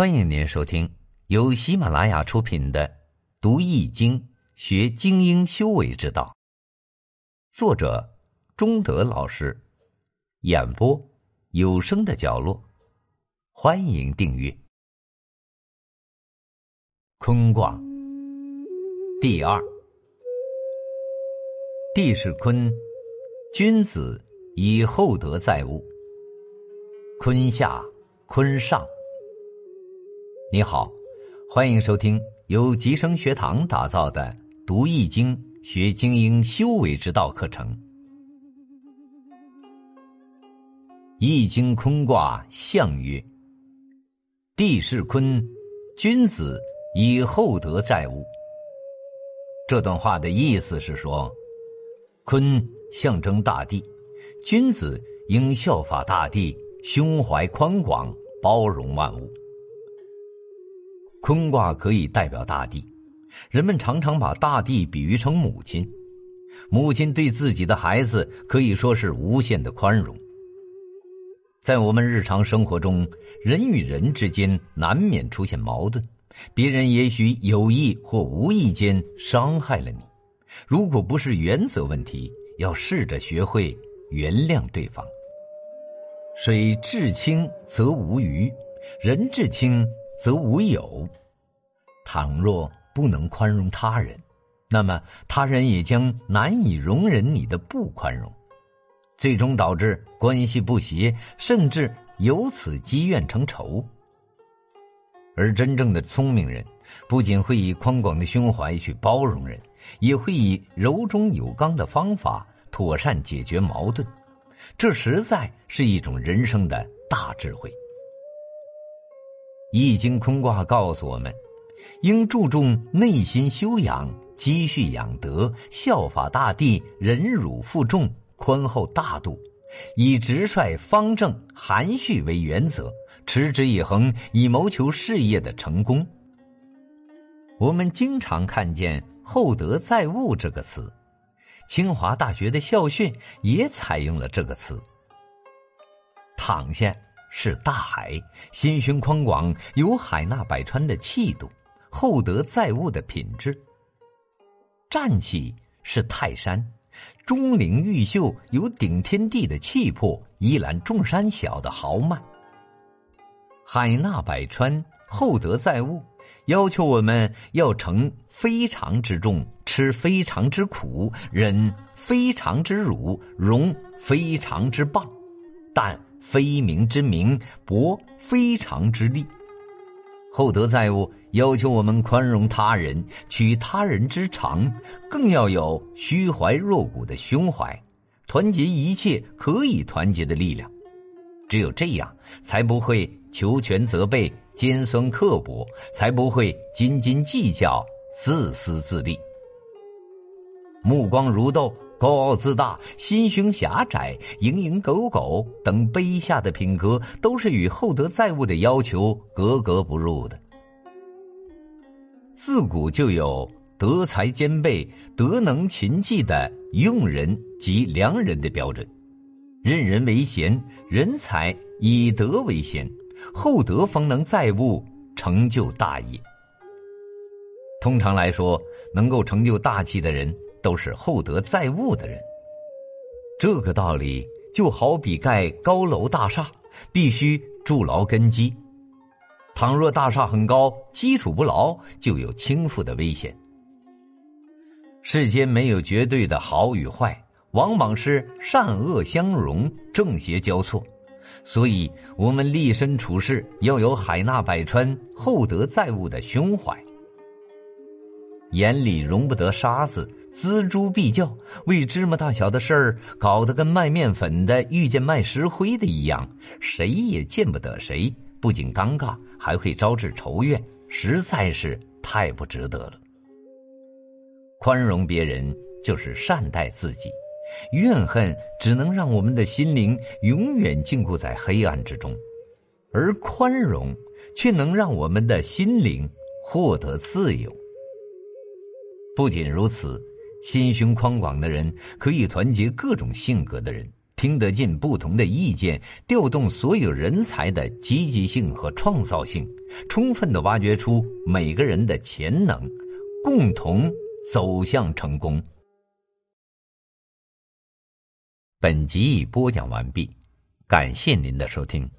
欢迎您收听由喜马拉雅出品的《读易经学精英修为之道》，作者中德老师，演播有声的角落。欢迎订阅。坤卦第二，地是坤，君子以厚德载物。坤下，坤上。你好，欢迎收听由吉生学堂打造的《读易经学精英修为之道》课程。易经坤卦象曰：“地势坤，君子以厚德载物。”这段话的意思是说，坤象征大地，君子应效法大地。胸怀宽广，包容万物。坤卦可以代表大地，人们常常把大地比喻成母亲。母亲对自己的孩子可以说是无限的宽容。在我们日常生活中，人与人之间难免出现矛盾，别人也许有意或无意间伤害了你。如果不是原则问题，要试着学会原谅对方。水至清则无鱼，人至清则无友。倘若不能宽容他人，那么他人也将难以容忍你的不宽容，最终导致关系不协，甚至由此积怨成仇。而真正的聪明人，不仅会以宽广的胸怀去包容人，也会以柔中有刚的方法妥善解决矛盾。这实在是一种人生的大智慧。易经坤卦告诉我们，应注重内心修养，积蓄养德，效法大地，忍辱负重，宽厚大度，以直率、方正、含蓄为原则，持之以恒，以谋求事业的成功。我们经常看见“厚德载物”这个词。清华大学的校训也采用了这个词。躺下是大海，心胸宽广，有海纳百川的气度，厚德载物的品质。站起是泰山，钟灵毓秀，有顶天地的气魄，一览众山小的豪迈。海纳百川，厚德载物。要求我们要承非常之重，吃非常之苦，忍非常之辱，容非常之棒，但非名之名，博非常之利。厚德载物，要求我们宽容他人，取他人之长，更要有虚怀若谷的胸怀，团结一切可以团结的力量。只有这样，才不会求全责备。尖酸刻薄，才不会斤斤计较、自私自利。目光如豆、高傲自大、心胸狭窄、蝇营狗苟等卑下的品格，都是与厚德载物的要求格格不入的。自古就有德才兼备、德能勤绩的用人及良人的标准，任人为贤，人才以德为先。厚德方能载物，成就大业。通常来说，能够成就大器的人，都是厚德载物的人。这个道理就好比盖高楼大厦，必须筑牢根基。倘若大厦很高，基础不牢，就有倾覆的危险。世间没有绝对的好与坏，往往是善恶相容，正邪交错。所以，我们立身处世要有海纳百川、厚德载物的胸怀，眼里容不得沙子，锱铢必较，为芝麻大小的事儿搞得跟卖面粉的遇见卖石灰的一样，谁也见不得谁，不仅尴尬，还会招致仇怨，实在是太不值得了。宽容别人，就是善待自己。怨恨只能让我们的心灵永远禁锢在黑暗之中，而宽容却能让我们的心灵获得自由。不仅如此，心胸宽广的人可以团结各种性格的人，听得进不同的意见，调动所有人才的积极性和创造性，充分的挖掘出每个人的潜能，共同走向成功。本集已播讲完毕，感谢您的收听。